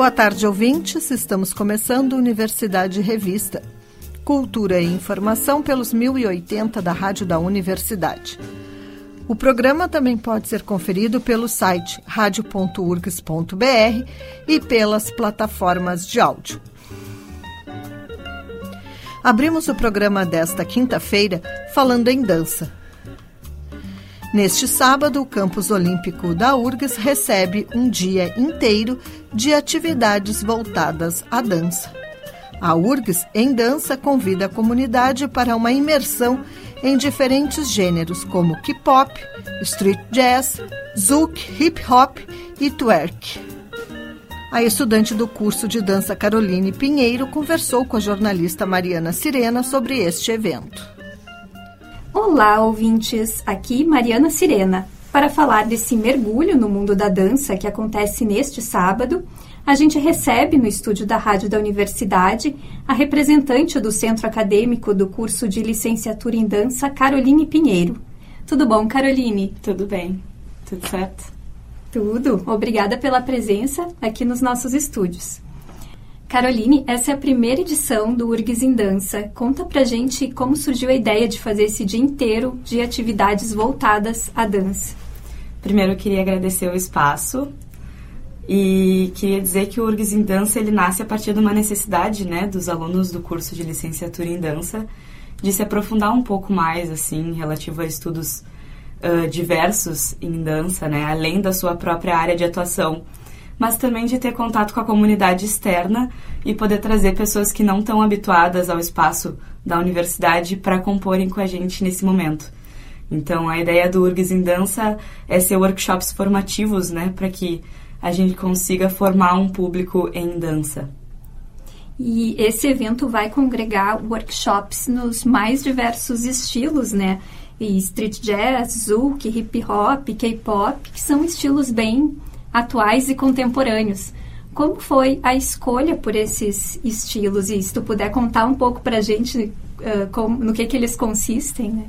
Boa tarde, ouvintes. Estamos começando Universidade Revista. Cultura e informação pelos 1080 da Rádio da Universidade. O programa também pode ser conferido pelo site radio.urgs.br e pelas plataformas de áudio. Abrimos o programa desta quinta-feira falando em dança. Neste sábado, o Campus Olímpico da URGS recebe um dia inteiro de atividades voltadas à dança. A URGS, em dança, convida a comunidade para uma imersão em diferentes gêneros como K-pop, street jazz, zouk, hip hop e twerk. A estudante do curso de dança Caroline Pinheiro conversou com a jornalista Mariana Sirena sobre este evento. Olá, ouvintes! Aqui Mariana Sirena. Para falar desse mergulho no mundo da dança que acontece neste sábado, a gente recebe no estúdio da Rádio da Universidade a representante do Centro Acadêmico do curso de Licenciatura em Dança, Caroline Pinheiro. Tudo bom, Caroline? Tudo bem. Tudo certo? Tudo. Obrigada pela presença aqui nos nossos estúdios. Caroline, essa é a primeira edição do URGS em Dança. Conta pra gente como surgiu a ideia de fazer esse dia inteiro de atividades voltadas à dança. Primeiro, eu queria agradecer o espaço e queria dizer que o URGS em Dança ele nasce a partir de uma necessidade né, dos alunos do curso de licenciatura em dança de se aprofundar um pouco mais assim relativo a estudos uh, diversos em dança, né, além da sua própria área de atuação, mas também de ter contato com a comunidade externa e poder trazer pessoas que não estão habituadas ao espaço da universidade para comporem com a gente nesse momento. Então, a ideia do URGS em Dança é ser workshops formativos, né, para que a gente consiga formar um público em dança. E esse evento vai congregar workshops nos mais diversos estilos, né? E street jazz, zouk, hip hop, K-pop, que são estilos bem atuais e contemporâneos. Como foi a escolha por esses estilos? E se tu puder contar um pouco para a gente uh, como, no que, que eles consistem, né?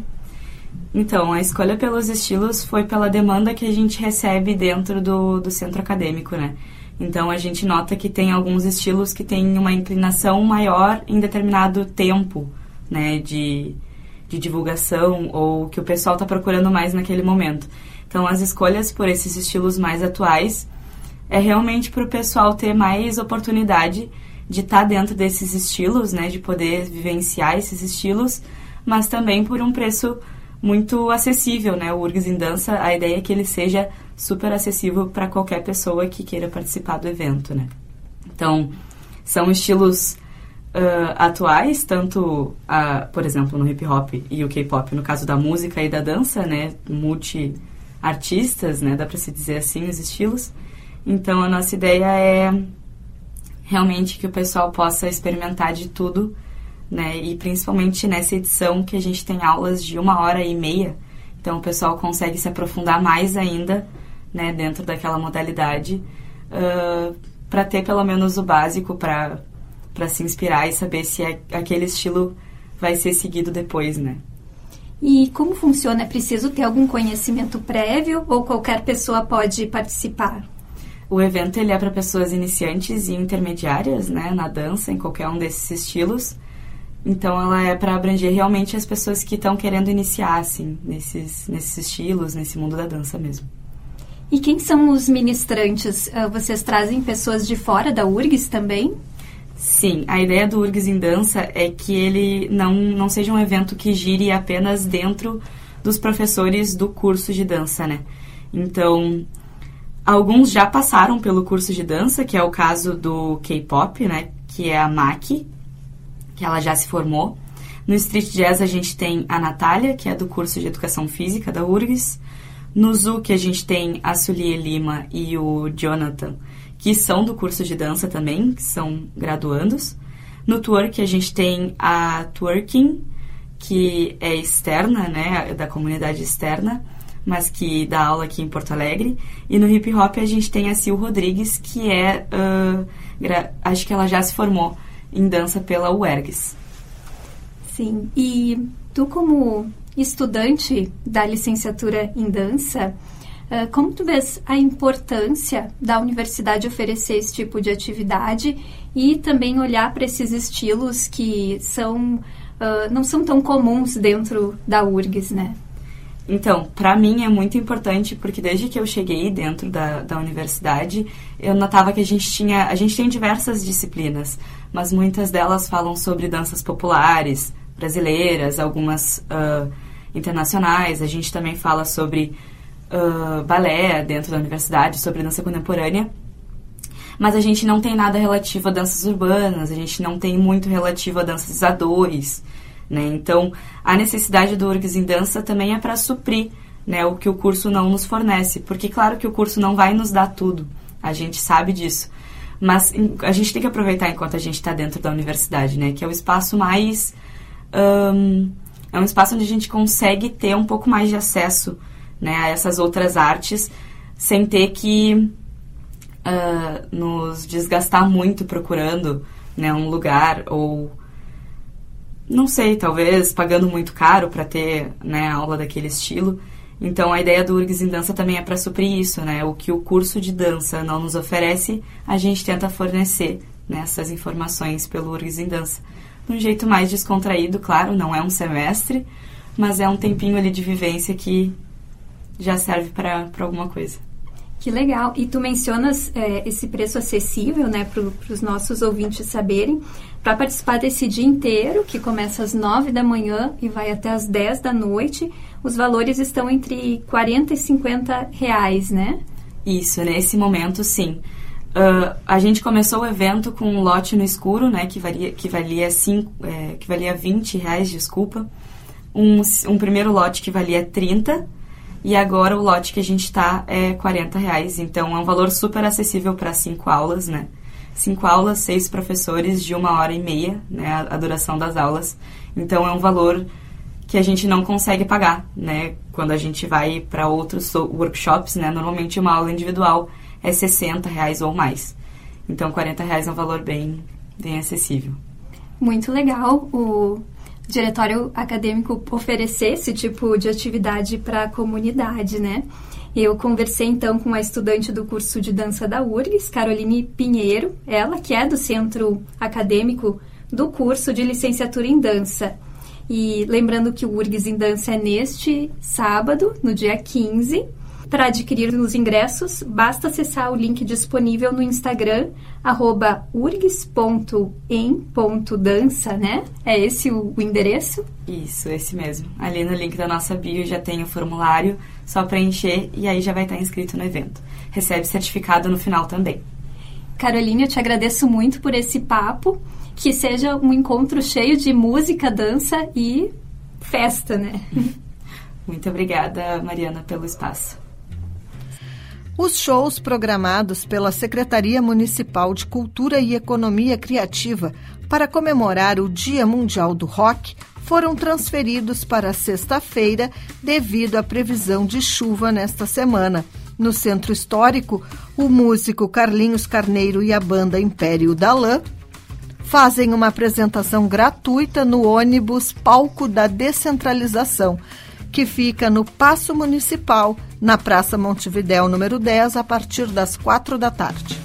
Então, a escolha pelos estilos foi pela demanda que a gente recebe dentro do, do centro acadêmico, né? Então, a gente nota que tem alguns estilos que têm uma inclinação maior em determinado tempo, né, de, de divulgação ou que o pessoal está procurando mais naquele momento. Então, as escolhas por esses estilos mais atuais é realmente para o pessoal ter mais oportunidade de estar tá dentro desses estilos, né, de poder vivenciar esses estilos, mas também por um preço muito acessível, né? O URGS em Dança, a ideia é que ele seja super acessível para qualquer pessoa que queira participar do evento, né? Então, são estilos uh, atuais, tanto, uh, por exemplo, no hip hop e o K-pop, no caso da música e da dança, né? Multi-artistas, né? Dá para se dizer assim, os estilos. Então, a nossa ideia é realmente que o pessoal possa experimentar de tudo né? E principalmente nessa edição que a gente tem aulas de uma hora e meia, então o pessoal consegue se aprofundar mais ainda, né? Dentro daquela modalidade, uh, para ter pelo menos o básico para para se inspirar e saber se é, aquele estilo vai ser seguido depois, né? E como funciona? É preciso ter algum conhecimento prévio ou qualquer pessoa pode participar? O evento ele é para pessoas iniciantes e intermediárias, né, na dança, em qualquer um desses estilos. Então ela é para abranger realmente as pessoas que estão querendo iniciar assim nesses nesses estilos, nesse mundo da dança mesmo. E quem são os ministrantes? Ah, vocês trazem pessoas de fora da URGS também? Sim, a ideia do URGS em dança é que ele não, não seja um evento que gire apenas dentro dos professores do curso de dança, né? Então, alguns já passaram pelo curso de dança, que é o caso do K-pop, né? Que é a Maki, que ela já se formou. No Street Jazz a gente tem a Natália, que é do curso de Educação Física da URGS. No Zuc a gente tem a Sulie Lima e o Jonathan, que são do curso de dança também, que são graduandos. No twerk a gente tem a twerking, que é externa, né, da comunidade externa, mas que dá aula aqui em Porto Alegre. E no hip hop a gente tem a Sil Rodrigues, que é, uh, acho que ela já se formou em dança pela UERGS. Sim, e tu como estudante da licenciatura em dança, como tu vês a importância da universidade oferecer esse tipo de atividade e também olhar para esses estilos que são uh, não são tão comuns dentro da URGS, né? Então, para mim é muito importante porque desde que eu cheguei dentro da, da universidade, eu notava que a gente tinha, a gente tem diversas disciplinas, mas muitas delas falam sobre danças populares brasileiras, algumas uh, internacionais. A gente também fala sobre uh, balé dentro da universidade, sobre dança contemporânea. Mas a gente não tem nada relativo a danças urbanas, a gente não tem muito relativo a danças a dois. Né? Então, a necessidade do URGS em dança também é para suprir né, o que o curso não nos fornece. Porque, claro que o curso não vai nos dar tudo, a gente sabe disso. Mas a gente tem que aproveitar enquanto a gente está dentro da universidade, né? Que é o espaço mais. Um, é um espaço onde a gente consegue ter um pouco mais de acesso né, a essas outras artes sem ter que uh, nos desgastar muito procurando né, um lugar ou não sei, talvez pagando muito caro para ter né, aula daquele estilo. Então a ideia do URGS em dança também é para suprir isso, né? O que o curso de dança não nos oferece, a gente tenta fornecer né, essas informações pelo URGS em dança. De um jeito mais descontraído, claro, não é um semestre, mas é um tempinho ali de vivência que já serve para alguma coisa. Que legal. E tu mencionas é, esse preço acessível, né, para os nossos ouvintes saberem. Para participar desse dia inteiro, que começa às 9 da manhã e vai até às 10 da noite, os valores estão entre 40 e 50 reais, né? Isso, nesse momento, sim. Uh, a gente começou o evento com um lote no escuro, né, que valia, que valia, cinco, é, que valia 20 reais, desculpa. Um, um primeiro lote que valia 30 e agora o lote que a gente está é 40 reais. Então é um valor super acessível para cinco aulas, né? Cinco aulas, seis professores de uma hora e meia, né? A, duração das aulas. Então é um valor que a gente não consegue pagar, né? Quando a gente vai para outros workshops, né? Normalmente uma aula individual é 60 reais ou mais. Então 40 reais é um valor bem, bem acessível. Muito legal o diretório acadêmico oferecer esse tipo de atividade para a comunidade, né? Eu conversei então com a estudante do curso de dança da URGS, Caroline Pinheiro, ela que é do centro acadêmico do curso de licenciatura em dança. E lembrando que o URGS em dança é neste sábado, no dia 15, para adquirir os ingressos, basta acessar o link disponível no Instagram, urgs.em.dança, né? É esse o, o endereço? Isso, esse mesmo. Ali no link da nossa bio já tem o formulário, só preencher e aí já vai estar inscrito no evento. Recebe certificado no final também. Caroline, eu te agradeço muito por esse papo. Que seja um encontro cheio de música, dança e festa, né? Muito obrigada, Mariana, pelo espaço. Os shows programados pela Secretaria Municipal de Cultura e Economia Criativa para comemorar o Dia Mundial do Rock foram transferidos para sexta-feira devido à previsão de chuva nesta semana. No Centro Histórico, o músico Carlinhos Carneiro e a banda Império da Lã fazem uma apresentação gratuita no ônibus Palco da Descentralização, que fica no Paço Municipal, na Praça Montevidéu, número 10, a partir das quatro da tarde.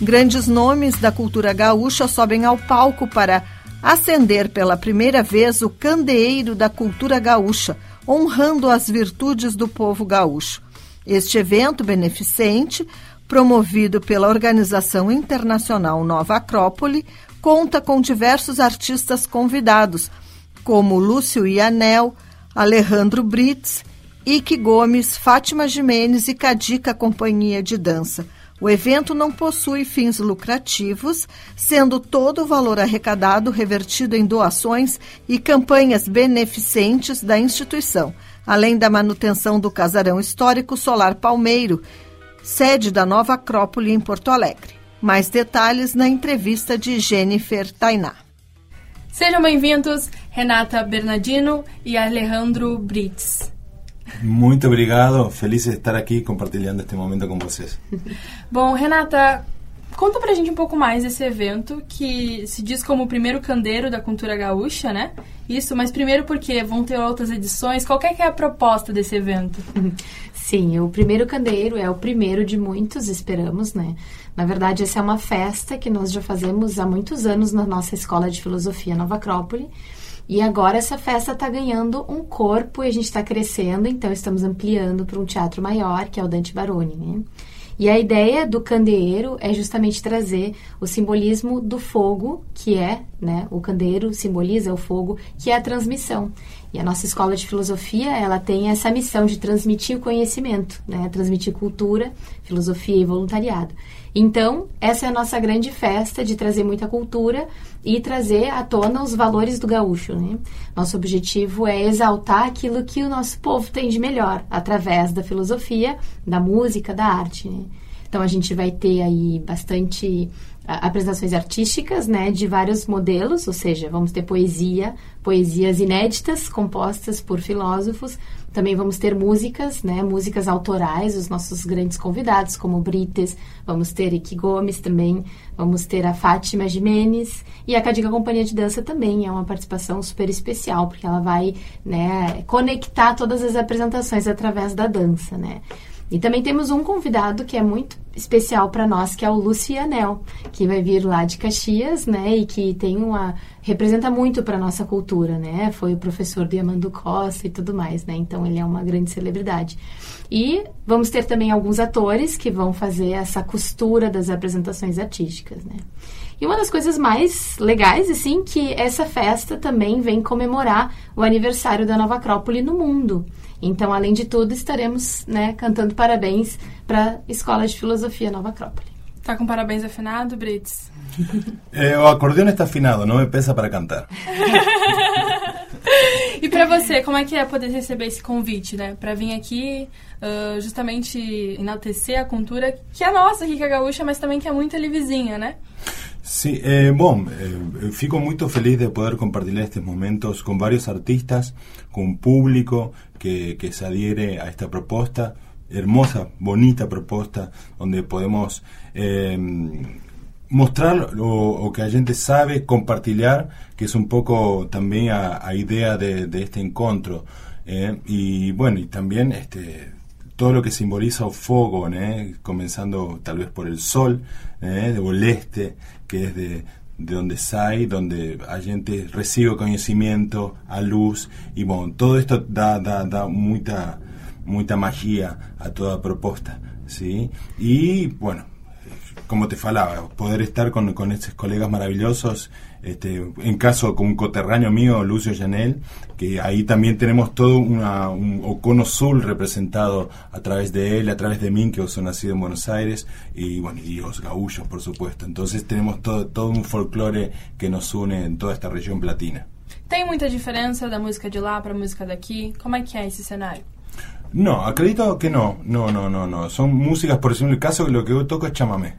Grandes nomes da cultura gaúcha sobem ao palco para acender pela primeira vez o candeeiro da cultura gaúcha, honrando as virtudes do povo gaúcho. Este evento beneficente, promovido pela Organização Internacional Nova Acrópole, conta com diversos artistas convidados como Lúcio Ianel, Alejandro Brits, Ike Gomes, Fátima Jimenez e Cadica Companhia de Dança. O evento não possui fins lucrativos, sendo todo o valor arrecadado revertido em doações e campanhas beneficentes da instituição, além da manutenção do casarão histórico Solar Palmeiro, sede da nova Acrópole em Porto Alegre. Mais detalhes na entrevista de Jennifer Tainá. Sejam bem-vindos, Renata Bernardino e Alejandro Brits. Muito obrigado, feliz de estar aqui compartilhando este momento com vocês. Bom, Renata, conta pra gente um pouco mais desse evento que se diz como o primeiro candeiro da cultura gaúcha, né? Isso, mas primeiro porque vão ter outras edições. Qual é, que é a proposta desse evento? Sim, o primeiro candeiro é o primeiro de muitos, esperamos, né? Na verdade, essa é uma festa que nós já fazemos há muitos anos na nossa Escola de Filosofia Nova Acrópole. E agora essa festa está ganhando um corpo e a gente está crescendo, então estamos ampliando para um teatro maior, que é o Dante Baroni, né? E a ideia do candeeiro é justamente trazer o simbolismo do fogo, que é, né, o candeeiro simboliza o fogo, que é a transmissão. E a nossa escola de filosofia, ela tem essa missão de transmitir o conhecimento, né, transmitir cultura, filosofia e voluntariado. Então, essa é a nossa grande festa de trazer muita cultura e trazer à tona os valores do gaúcho. Né? Nosso objetivo é exaltar aquilo que o nosso povo tem de melhor, através da filosofia, da música, da arte. Né? Então, a gente vai ter aí bastante apresentações artísticas, né, de vários modelos, ou seja, vamos ter poesia, poesias inéditas compostas por filósofos. Também vamos ter músicas, né, músicas autorais, os nossos grandes convidados, como Brites, vamos ter Iki Gomes também, vamos ter a Fátima Jimenez e a Cadiga Companhia de Dança também é uma participação super especial, porque ela vai, né, conectar todas as apresentações através da dança, né. E também temos um convidado que é muito especial para nós, que é o Lucianel, que vai vir lá de Caxias, né, e que tem uma representa muito para nossa cultura, né? Foi o professor de Amando Costa e tudo mais, né? Então ele é uma grande celebridade. E vamos ter também alguns atores que vão fazer essa costura das apresentações artísticas, né? E uma das coisas mais legais, assim, que essa festa também vem comemorar o aniversário da Nova Acrópole no mundo. Então, além de tudo, estaremos né, cantando parabéns para a Escola de Filosofia Nova Acrópole. Tá com parabéns afinado, Brits? É, o acordeão está afinado, não me pesa para cantar. e para você, como é que é poder receber esse convite, né? Para vir aqui uh, justamente enaltecer a cultura que é nossa aqui, que é gaúcha, mas também que é muito ali vizinha, né? Sí, eh, bom, eh, fico muito feliz de poder compartir estes momentos con varios artistas, un público que, se adhiere a esta proposta, hermosa, bonita proposta, donde podemos eh, mostrar lo, que la gente sabe, compartir, que es un poco también a, idea de, este encuentro. Eh, y bueno, y también este todo lo que simboliza el fuego, comenzando tal vez por el sol, de Boleste, que es de, de donde sale, donde la gente recibe conocimiento, a luz, y bueno, todo esto da, da, da mucha, mucha magia a toda propuesta, ¿sí? Y bueno, como te falaba, poder estar con, con estos colegas maravillosos, este, en caso con un coterráneo mío, Lucio Janel, que ahí también tenemos todo una, un Ocono Sul representado a través de él, a través de mí, que son nacido en Buenos Aires, y bueno, y los gaullos, por supuesto. Entonces tenemos todo, todo un folclore que nos une en toda esta región platina. ¿Tem muita diferença da música de lá para a música daqui? Como é que é esse cenário? No, acredito que no, no, no, no, no. Son músicas, por ejemplo, el caso lo que yo toco es chamamé.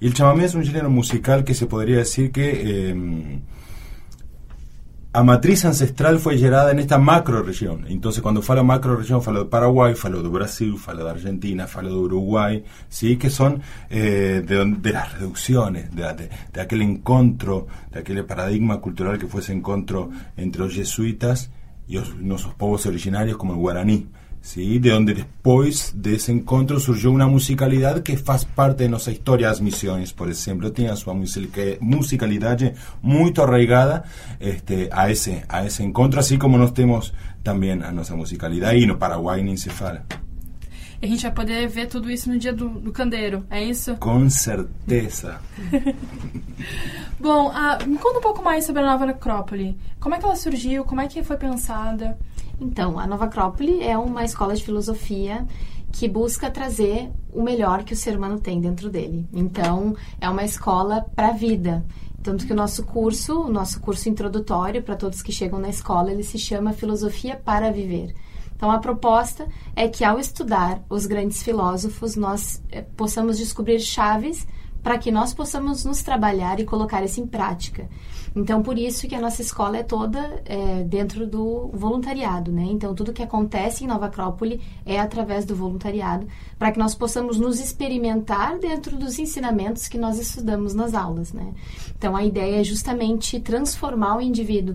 Y el chamamé es un género musical que se podría decir que eh, a matriz ancestral fue gerada en esta macro región. Entonces, cuando falo macro región, falo de Paraguay, falo de Brasil, falo de Argentina, falo de Uruguay, ¿sí? que son eh, de, las reducciones, de, aquel encuentro, de aquel paradigma cultural que fue ese encuentro entre los jesuitas y nuestros pueblos originarios como el guaraní. ¿Sí? de donde después de ese encuentro surgió una musicalidad que faz parte de nuestra historia. Las misiones, por ejemplo, tienen su musicalidad muy arraigada este, a, ese, a ese encuentro, así como nós temos também a nossa musicalidade, e no Paraguai nem se fala. A gente vai poder ver tudo isso no dia do, do Candeiro, é isso? Com certeza. Bom, uh, me conta um pouco mais sobre a Nova Necrópole. Como é que ela surgiu? Como é que foi pensada? Então, a Nova Acrópole é uma escola de filosofia que busca trazer o melhor que o ser humano tem dentro dele. Então, é uma escola para a vida. Tanto que o nosso curso, o nosso curso introdutório para todos que chegam na escola, ele se chama Filosofia para Viver. Então, a proposta é que ao estudar os grandes filósofos, nós eh, possamos descobrir chaves para que nós possamos nos trabalhar e colocar isso em prática. Então, por isso que a nossa escola é toda é, dentro do voluntariado, né? Então, tudo que acontece em Nova Acrópole é através do voluntariado, para que nós possamos nos experimentar dentro dos ensinamentos que nós estudamos nas aulas, né? Então, a ideia é justamente transformar o indivíduo,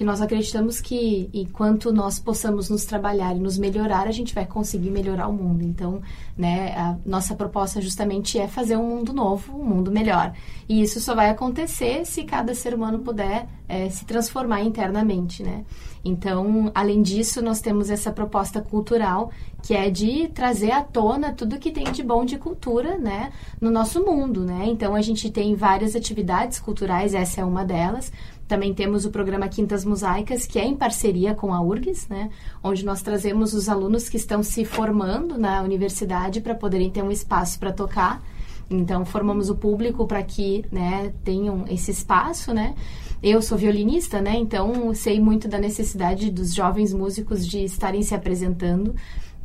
porque nós acreditamos que enquanto nós possamos nos trabalhar e nos melhorar, a gente vai conseguir melhorar o mundo. Então, né, a nossa proposta justamente é fazer um mundo novo, um mundo melhor. E isso só vai acontecer se cada ser humano puder é, se transformar internamente, né? Então, além disso, nós temos essa proposta cultural que é de trazer à tona tudo que tem de bom de cultura, né, no nosso mundo, né? Então, a gente tem várias atividades culturais, essa é uma delas. Também temos o programa Quintas Mosaicas, que é em parceria com a URGS, né, onde nós trazemos os alunos que estão se formando na universidade para poderem ter um espaço para tocar. Então, formamos o público para que né, tenham esse espaço, né? Eu sou violinista, né? Então, sei muito da necessidade dos jovens músicos de estarem se apresentando.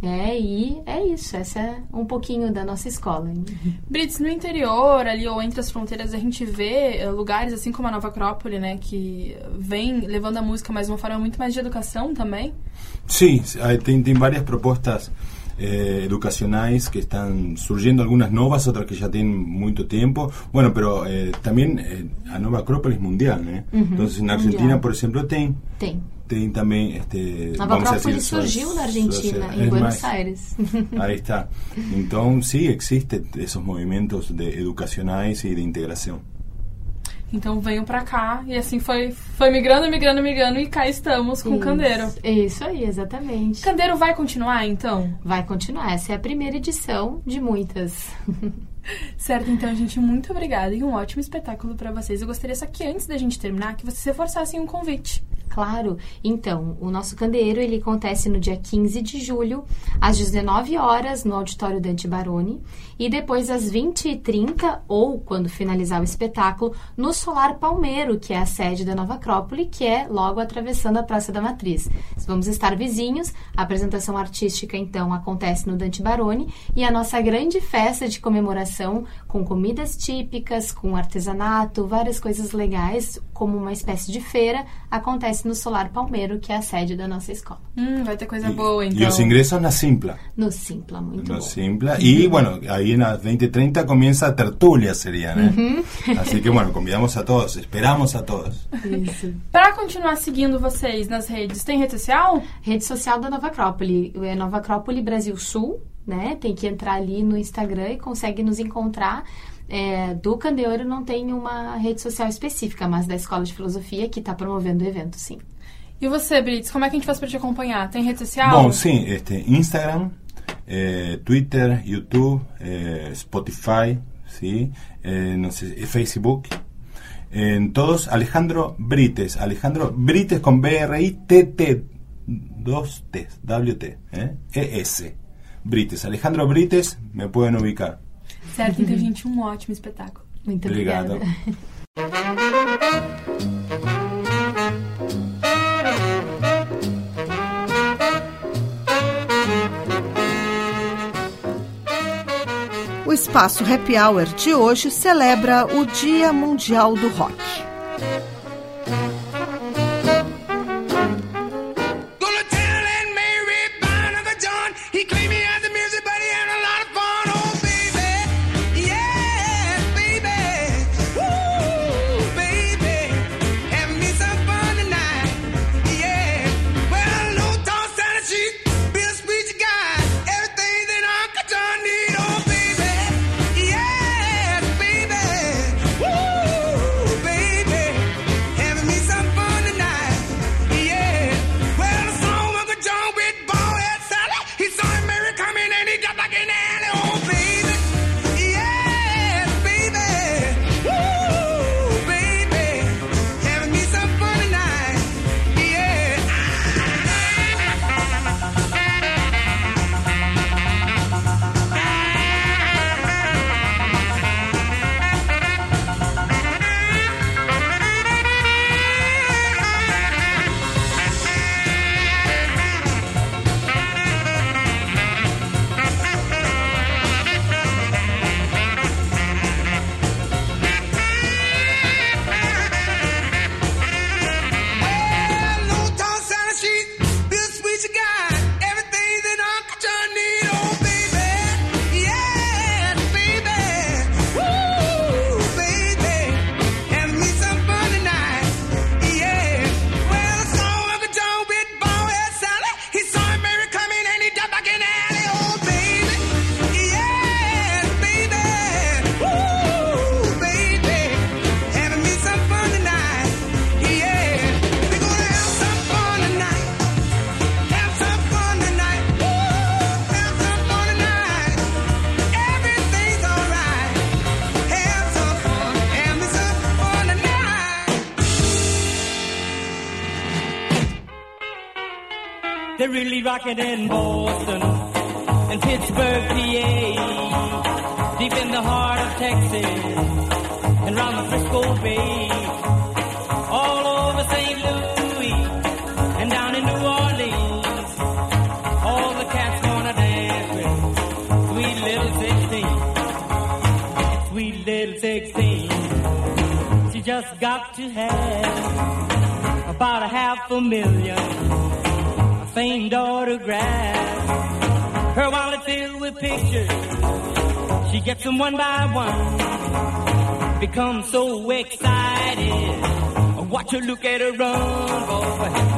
É, e é isso, essa é um pouquinho da nossa escola. Brits, no interior, ali ou entre as fronteiras, a gente vê uh, lugares assim como a Nova Acrópole, né, que vem levando a música mais uma forma muito mais de educação também? Sim, tem, tem várias propostas eh, educacionais que están surgiendo algunas novas, otras que ya tienen mucho tiempo. Bueno, pero eh, también eh, a Nova Acrópolis mundial, ¿eh? Entonces, en Argentina, mundial. por ejemplo, tem. Tem. Tem também este. Nova Acrópolis surgiu na Argentina, em Buenos Aires. Ahí está. Então, sí, existen esos movimientos de educacionais e de integração. Então venham para cá e assim foi, foi migrando, migrando, migrando e cá estamos com isso, o Candeiro. Isso aí, exatamente. Candeiro vai continuar então? Vai continuar. Essa é a primeira edição de muitas. Certo, então, gente, muito obrigada e um ótimo espetáculo para vocês. Eu gostaria só que antes da gente terminar, que vocês reforçassem um convite. Claro. Então, o nosso candeeiro ele acontece no dia 15 de julho, às 19 horas, no auditório Dante Baroni, e depois às 20h30, ou quando finalizar o espetáculo, no Solar Palmeiro, que é a sede da Nova Acrópole, que é logo atravessando a Praça da Matriz. Vamos estar vizinhos. A apresentação artística, então, acontece no Dante Baroni, e a nossa grande festa de comemoração com comidas típicas, com artesanato, várias coisas legais, como uma espécie de feira, acontece no Solar Palmeiro, que é a sede da nossa escola. Hum, vai ter coisa boa, então. E os ingressos na Simpla. No Simpla, muito no bom. Simpla. E, bueno, aí nas 20:30 começa a tertulia, seria, né? Uhum. Assim que, bueno, convidamos a todos, esperamos a todos. Isso. Para continuar seguindo vocês nas redes, tem rede social? Rede social da Nova Acrópole. É Nova Acrópole Brasil Sul, né? Tem que entrar ali no Instagram e consegue nos encontrar. É, do Candeouro não tem uma rede social específica, mas da Escola de Filosofia que está promovendo o evento, sim. E você, Brits, como é que a gente faz para te acompanhar? Tem rede social? Bom, sim, este, Instagram, eh, Twitter, YouTube, eh, Spotify, ¿sí? Eh, no sé, Facebook. En todos, Alejandro Brites. Alejandro Brites con B-R-I-T-T. Dos T, W-T, ¿eh? E-S. Brites. Alejandro Brites, me pueden ubicar. Certo, então, gente, um ótimo espetáculo. Muito Obrigado. obrigada. O Espaço Happy Hour de hoje celebra o Dia Mundial do Rock. They're really rocking in Boston and Pittsburgh, PA, deep in the heart of Texas and round the Frisco Bay, all over St. Louis and down in New Orleans. All the cats wanna dance with sweet little 16, sweet little 16. She just got to have about a half a million famed autograph. Her wallet filled with pictures. She gets them one by one. Becomes so excited. Watch her look at her run, boy.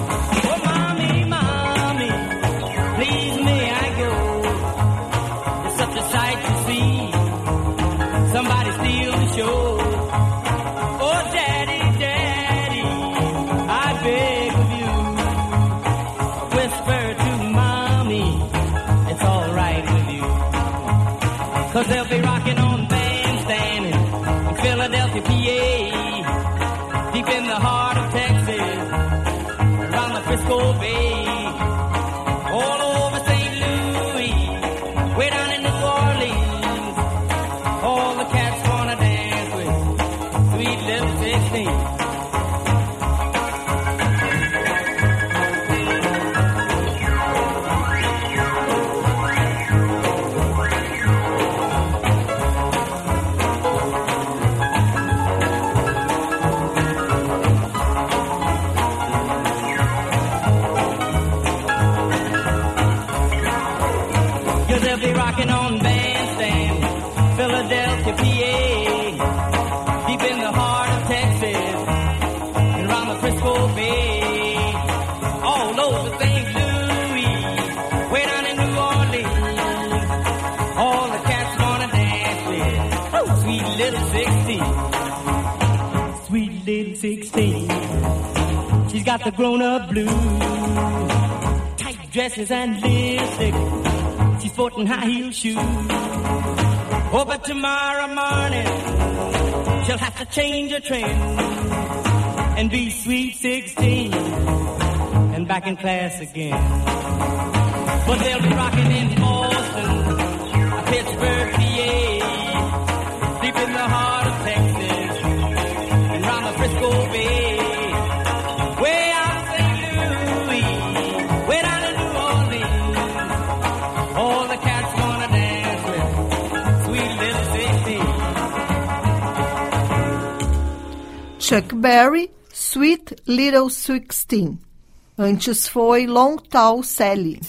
Got the grown-up blues, tight dresses and lipstick. She's sporting high heel shoes. Oh, but tomorrow morning she'll have to change her trim and be sweet 16 and back in class again. But they'll be rocking in Boston, Pittsburgh, PA, deep in the heart Chuck Berry, Sweet Little Sixteen. Antes foi Long Tall Sally.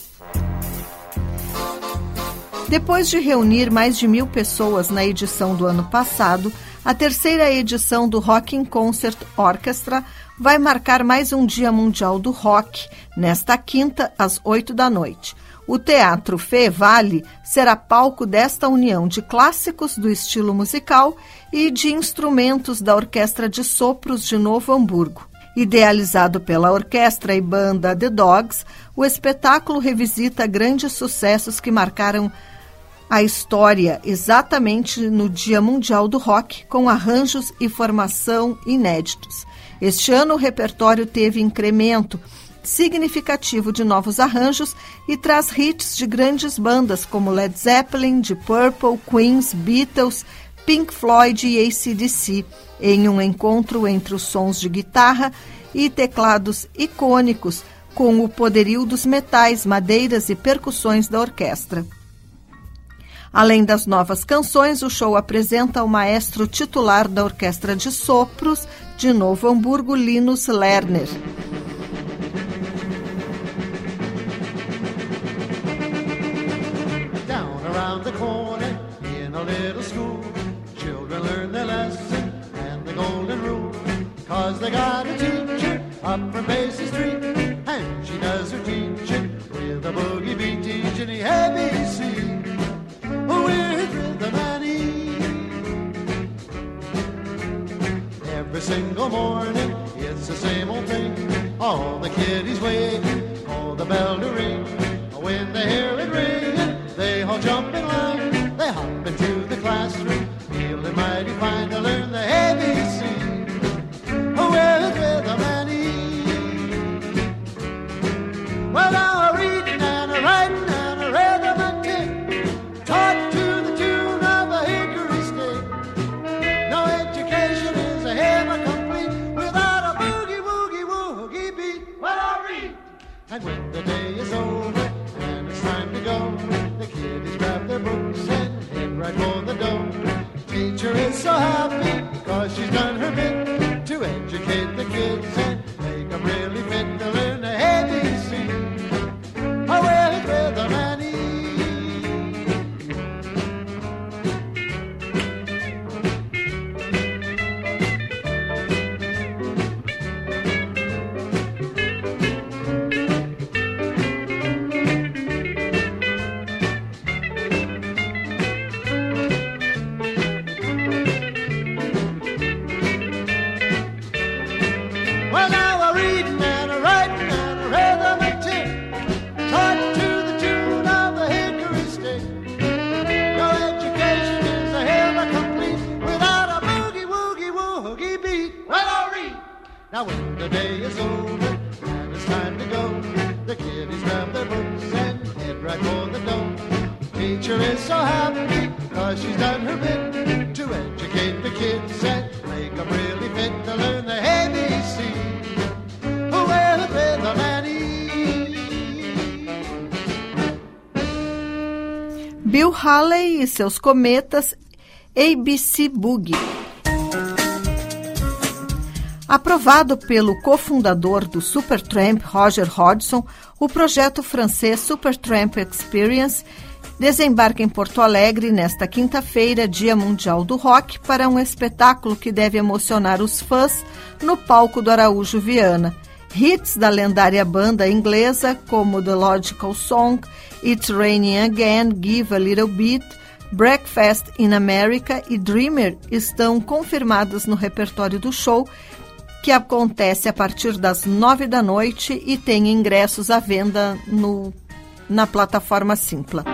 Depois de reunir mais de mil pessoas na edição do ano passado, a terceira edição do Rock in Concert Orchestra vai marcar mais um Dia Mundial do Rock, nesta quinta, às oito da noite. O Teatro Fê Vale será palco desta união de clássicos do estilo musical e de instrumentos da Orquestra de Sopros de Novo Hamburgo. Idealizado pela orquestra e banda The Dogs, o espetáculo revisita grandes sucessos que marcaram a história exatamente no Dia Mundial do Rock, com arranjos e formação inéditos. Este ano, o repertório teve incremento significativo de novos arranjos e traz hits de grandes bandas como Led Zeppelin, The Purple, Queens, Beatles, Pink Floyd e ACDC, em um encontro entre os sons de guitarra e teclados icônicos com o poderio dos metais, madeiras e percussões da orquestra. Além das novas canções, o show apresenta o maestro titular da Orquestra de Sopros de Novo Hamburgo, Linus Lerner. Up from Basie Street, and she does her teaching with a boogie beat teaching the ABC with rhythm and ease. Every single morning, it's the same old thing. All the kiddies waiting for the bell to ring. When they hear it ringing, they all jump in line. They hop into the classroom, feeling mighty fine to learn the ABC Well, I reading and writing and taught to the tune of a hickory stick. No education is ever complete without a boogie woogie woogie beat. Well, I read, and when the day is over and it's time to go, the kiddies grab their books and head right for the door. Teacher is so happy because she's done her bit. seus cometas ABC Boogie. Aprovado pelo cofundador do Supertramp, Roger Hodgson, o projeto francês Supertramp Experience desembarca em Porto Alegre nesta quinta-feira, Dia Mundial do Rock, para um espetáculo que deve emocionar os fãs no palco do Araújo Viana. Hits da lendária banda inglesa, como The Logical Song, It's Raining Again, Give a Little Bit, Breakfast in America e Dreamer estão confirmadas no repertório do show, que acontece a partir das nove da noite e tem ingressos à venda no, na plataforma Simpla.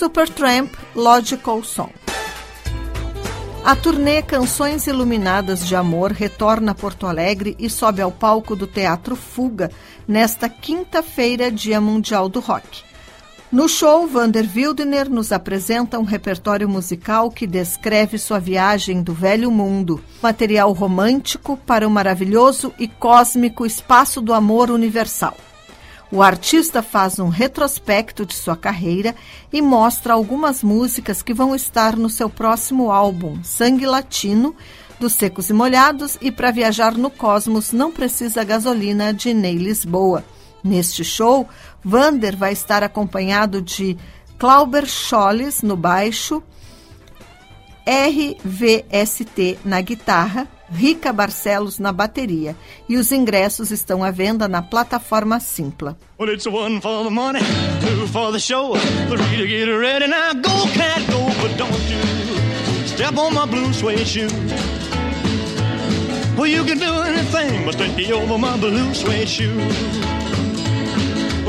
Supertramp Logical Song. A turnê Canções Iluminadas de Amor retorna a Porto Alegre e sobe ao palco do Teatro Fuga nesta quinta-feira, Dia Mundial do Rock. No show, Vander Wildner nos apresenta um repertório musical que descreve sua viagem do velho mundo, material romântico para o maravilhoso e cósmico espaço do amor universal. O artista faz um retrospecto de sua carreira e mostra algumas músicas que vão estar no seu próximo álbum, Sangue Latino, dos Secos e Molhados e Para Viajar no Cosmos Não Precisa Gasolina, de Ney Lisboa. Neste show, Vander vai estar acompanhado de Clauber Scholles no baixo, RVST na guitarra, Rica Barcelos na bateria. E os ingressos estão à venda na plataforma Simpla. Well, you can do anything but take over my blue suede.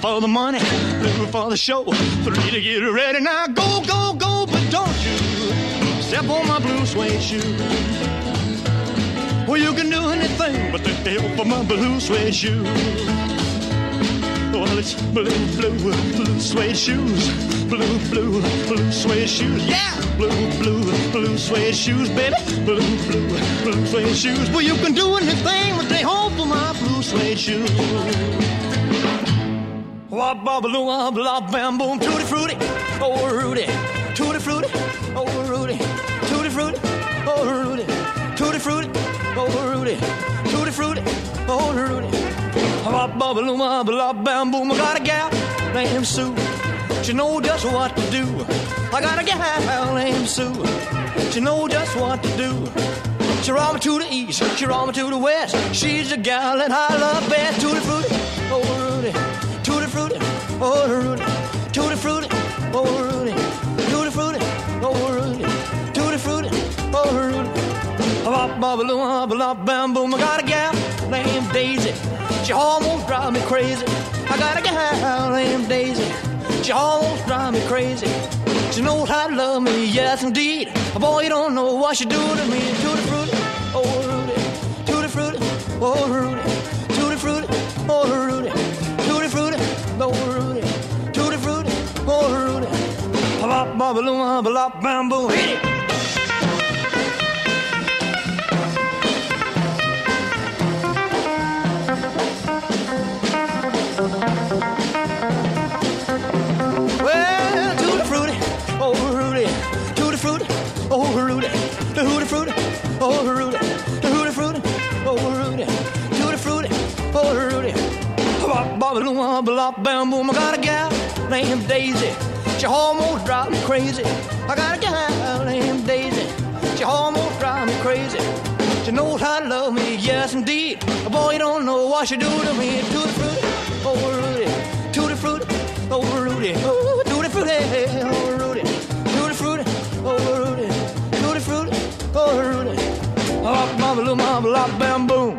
For the money, two for the show, three to get ready. Now go, go, go, but don't you step on my blue suede shoe. Well, you can do anything but take the help of my blue suede shoe. Well, it's blue, blue, blue suede shoes. Blue, blue, blue suede shoes. Yeah! Blue, blue, blue suede shoes, baby. Blue, blue, blue suede shoes. Well, you can do anything but they hope for my blue suede shoes. Wop bobble wop lop bam boom. Tutti frutti oh Rudy. Tutti frutti oh Rudy. Tutti frutti oh Rudy. Tutti frutti oh Rudy. Tutti frutti oh Rudy. Wop bobble wop lop bam boom. I got a gal named Sue. She know just what to do. I got a gal named Sue. She know just what to do. She roll me to the east, she roll me to the west. She's the gal that I love best. Tutti frutti, oh Rudy, oh Rudy, tutti frutti, oh Rudy, tutti frutti, oh Rudy, tutti frutti, oh Rudy. Bop bop bop bop bam boom. I got a gal named Daisy. She almost drive me crazy. I got a gal named Daisy. She almost drive me crazy. She knows how to love me, yes indeed. Boy, you don't know what she do to me. Tutti frutti, envelope bamboo. Hit it. Bobby Lou, Bamboo. I got a gal named Daisy. She almost drives me crazy. I got a gal named Daisy. She almost drives me crazy. She knows how to love me, yes indeed. A Boy, you don't know what she do to me. Tutti frutti, oh Rudy, tutti frutti, oh Rudy, oh tutti frutti, eh, eh, oh Rudy, tutti frutti, oh Rudy, tutti frutti, oh Rudy. Hop, mama, little mama, bam, boom.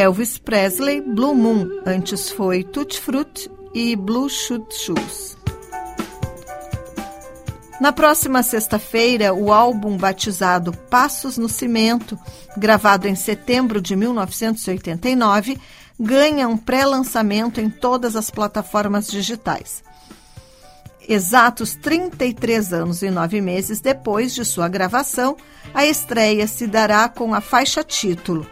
Elvis Presley, Blue Moon. Antes foi Tutti Frutti e Blue Shoot Shoes. Na próxima sexta-feira, o álbum batizado Passos no Cimento, gravado em setembro de 1989, ganha um pré-lançamento em todas as plataformas digitais. Exatos 33 anos e nove meses depois de sua gravação, a estreia se dará com a faixa título.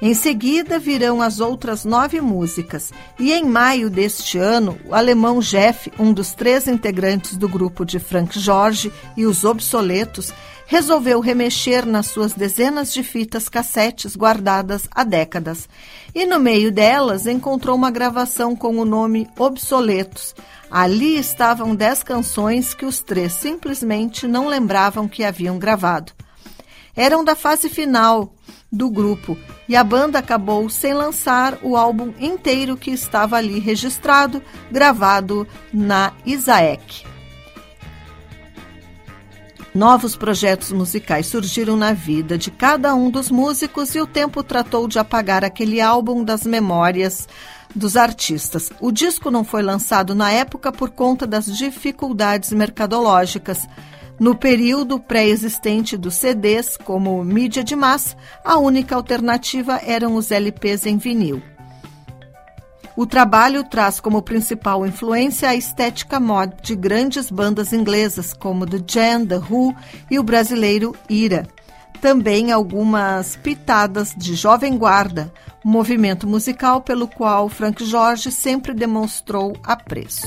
Em seguida virão as outras nove músicas, e em maio deste ano, o alemão Jeff, um dos três integrantes do grupo de Frank Jorge e os Obsoletos, resolveu remexer nas suas dezenas de fitas cassetes guardadas há décadas. E no meio delas encontrou uma gravação com o nome Obsoletos. Ali estavam dez canções que os três simplesmente não lembravam que haviam gravado. Eram da fase final do grupo e a banda acabou sem lançar o álbum inteiro que estava ali registrado, gravado na Isaac. Novos projetos musicais surgiram na vida de cada um dos músicos e o tempo tratou de apagar aquele álbum das memórias dos artistas. O disco não foi lançado na época por conta das dificuldades mercadológicas. No período pré-existente dos CDs, como mídia de massa, a única alternativa eram os LPs em vinil. O trabalho traz como principal influência a estética mod de grandes bandas inglesas, como The Jam, The Who e o brasileiro Ira. Também algumas pitadas de Jovem Guarda, movimento musical pelo qual Frank Jorge sempre demonstrou apreço.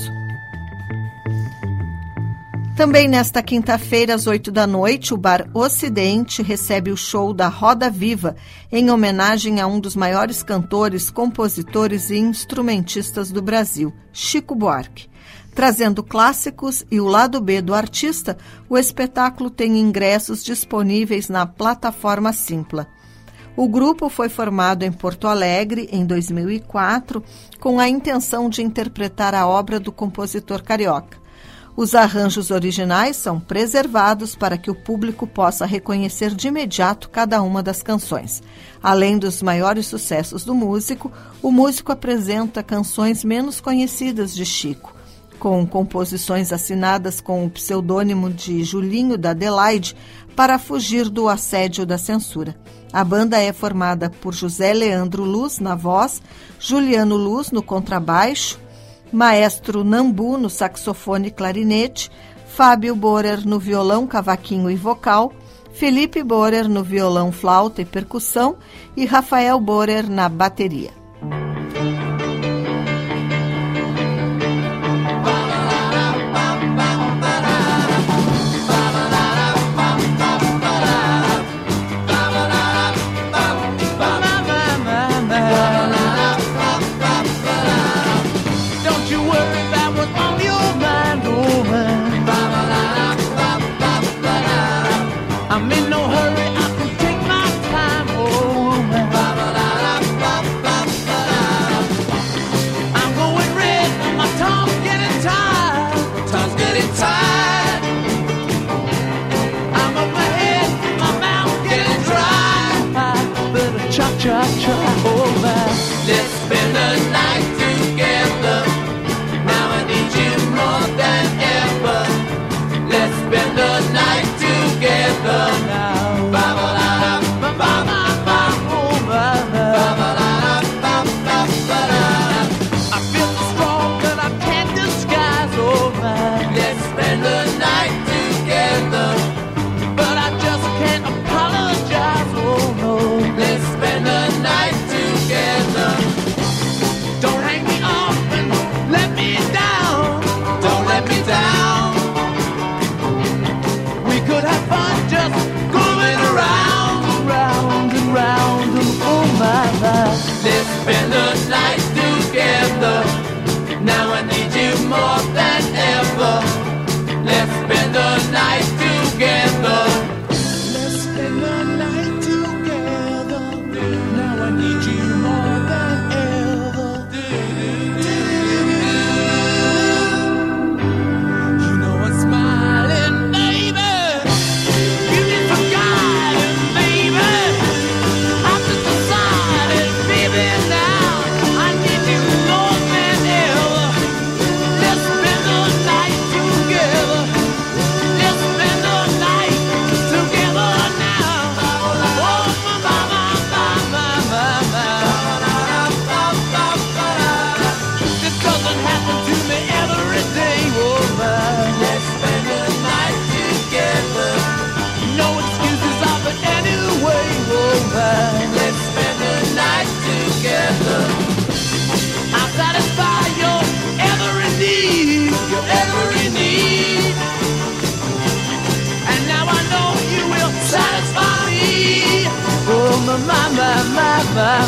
Também nesta quinta-feira, às 8 da noite, o Bar Ocidente recebe o show da Roda Viva, em homenagem a um dos maiores cantores, compositores e instrumentistas do Brasil, Chico Buarque. Trazendo clássicos e o lado B do artista, o espetáculo tem ingressos disponíveis na plataforma Simpla. O grupo foi formado em Porto Alegre em 2004 com a intenção de interpretar a obra do compositor carioca. Os arranjos originais são preservados para que o público possa reconhecer de imediato cada uma das canções. Além dos maiores sucessos do músico, o músico apresenta canções menos conhecidas de Chico, com composições assinadas com o pseudônimo de Julinho da Adelaide para fugir do assédio da censura. A banda é formada por José Leandro Luz na voz, Juliano Luz no contrabaixo, Maestro Nambu no saxofone e clarinete, Fábio Borer no violão, cavaquinho e vocal, Felipe Borer no violão, flauta e percussão e Rafael Borer na bateria.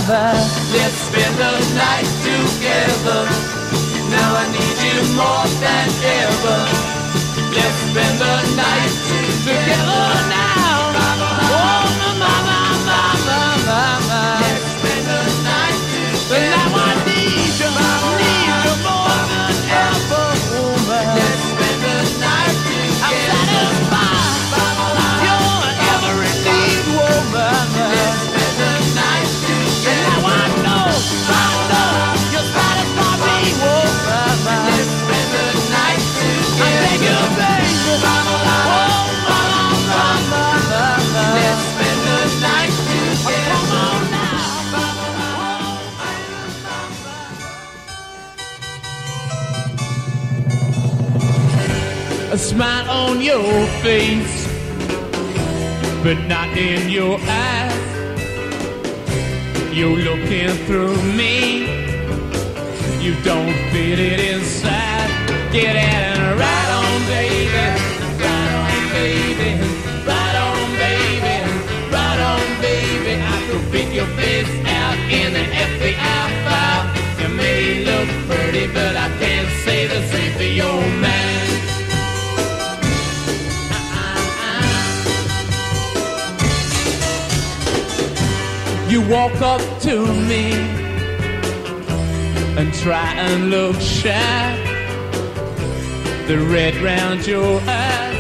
over. Let's spend the night together. Now I need you more than ever. Let's spend the night together. face, but not in your eyes. You're looking through me. You don't fit it inside. Get out and ride on, baby. Ride on, baby. Ride on, baby. Ride on, baby. I could pick your face out in the FBI file. You may look pretty, but I can't say the same for your man. walk up to me and try and look shy. The red round your eyes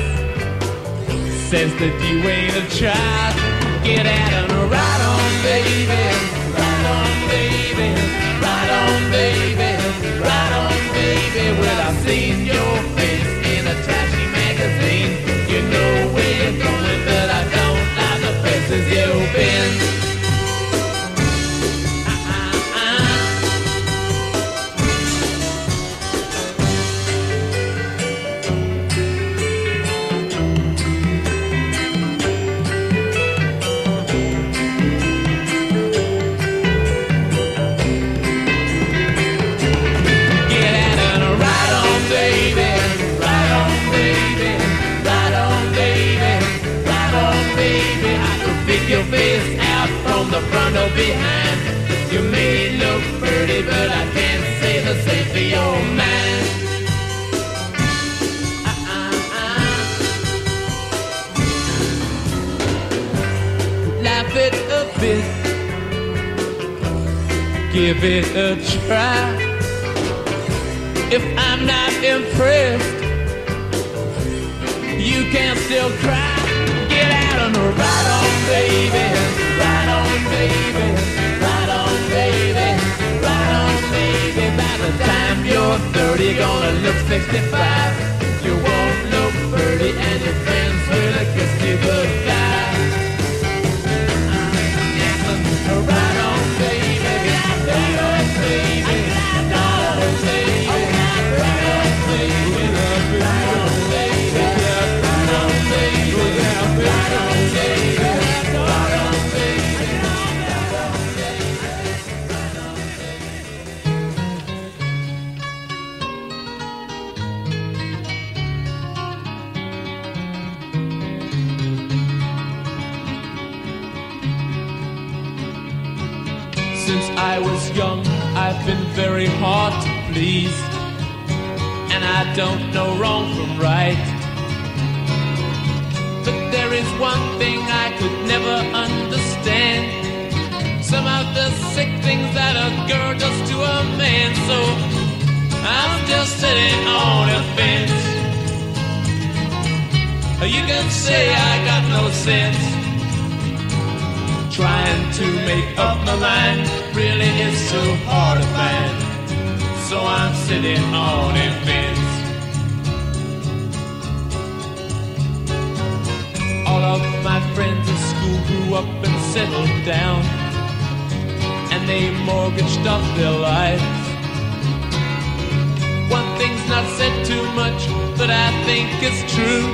says that you ain't a child. Get out and ride on, baby. Ride on, baby. Ride on, baby. Ride on, baby. Well, I've seen your face in a trashy magazine. You know where you're going, but I don't like the places you've been. a try. On a fence. You can say I got no sense. Trying to make up my mind really is so hard to find. So I'm sitting on a fence. All of my friends in school grew up and settled down. And they mortgaged up their lives. Not said too much, but I think it's true.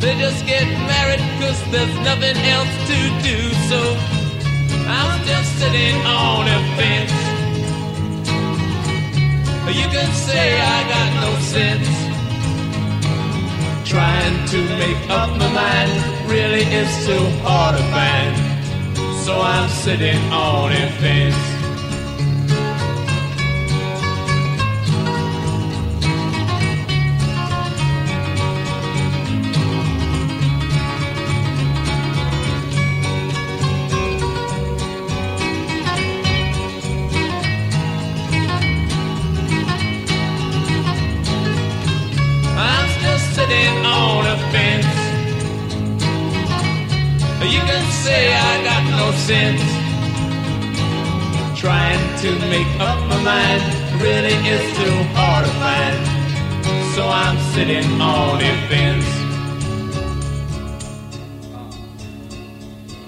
They just get married cause there's nothing else to do. So I'm just sitting on a fence. You can say I got no sense. Trying to make up my mind really is so hard to find. So I'm sitting on a fence. Sense. Trying to make up my mind really is too hard to find. So I'm sitting on a fence.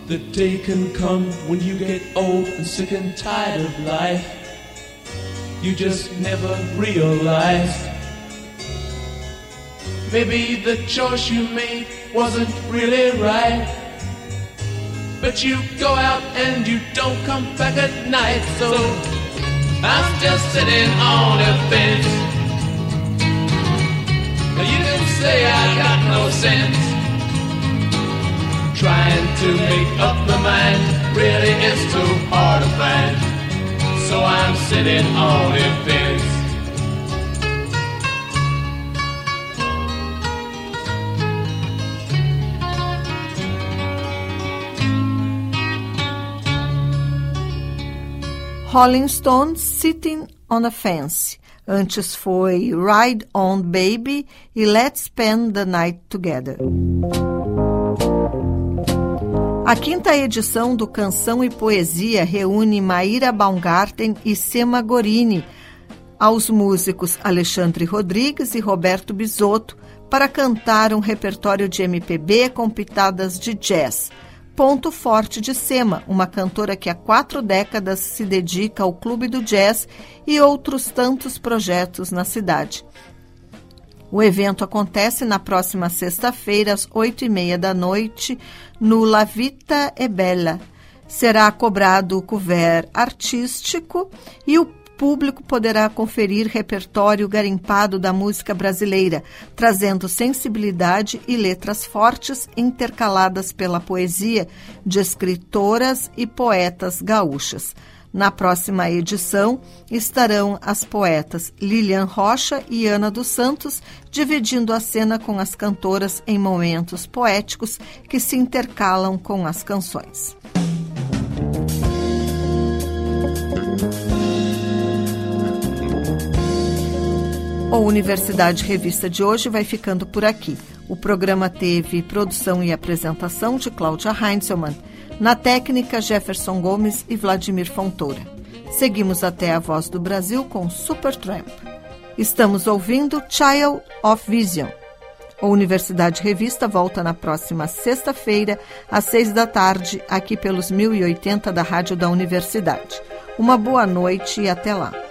The day can come when you get old and sick and tired of life. You just never realize. Maybe the choice you made wasn't really right. But you go out and you don't come back at night. So I'm just sitting on a fence. Now you can say I got no sense. Trying to make up my mind really is too hard to find. So I'm sitting on a fence. Rolling Stones Sitting on a Fence. Antes foi Ride On Baby e Let's Spend the Night Together. A quinta edição do Canção e Poesia reúne Maíra Baumgarten e Sema Gorini aos músicos Alexandre Rodrigues e Roberto Bisotto para cantar um repertório de MPB com pitadas de jazz. Ponto forte de Sema, uma cantora que há quatro décadas se dedica ao Clube do Jazz e outros tantos projetos na cidade. O evento acontece na próxima sexta-feira, às oito e meia da noite, no La Vita é Bella. Será cobrado o couvert artístico e o público poderá conferir repertório garimpado da música brasileira, trazendo sensibilidade e letras fortes intercaladas pela poesia de escritoras e poetas gaúchas. Na próxima edição estarão as poetas Lilian Rocha e Ana dos Santos dividindo a cena com as cantoras em momentos poéticos que se intercalam com as canções. O Universidade Revista de hoje vai ficando por aqui. O programa teve produção e apresentação de Cláudia Heinzelmann. Na técnica, Jefferson Gomes e Vladimir Fontoura. Seguimos até a Voz do Brasil com Supertramp. Estamos ouvindo Child of Vision. A Universidade Revista volta na próxima sexta-feira, às seis da tarde, aqui pelos 1080 da Rádio da Universidade. Uma boa noite e até lá.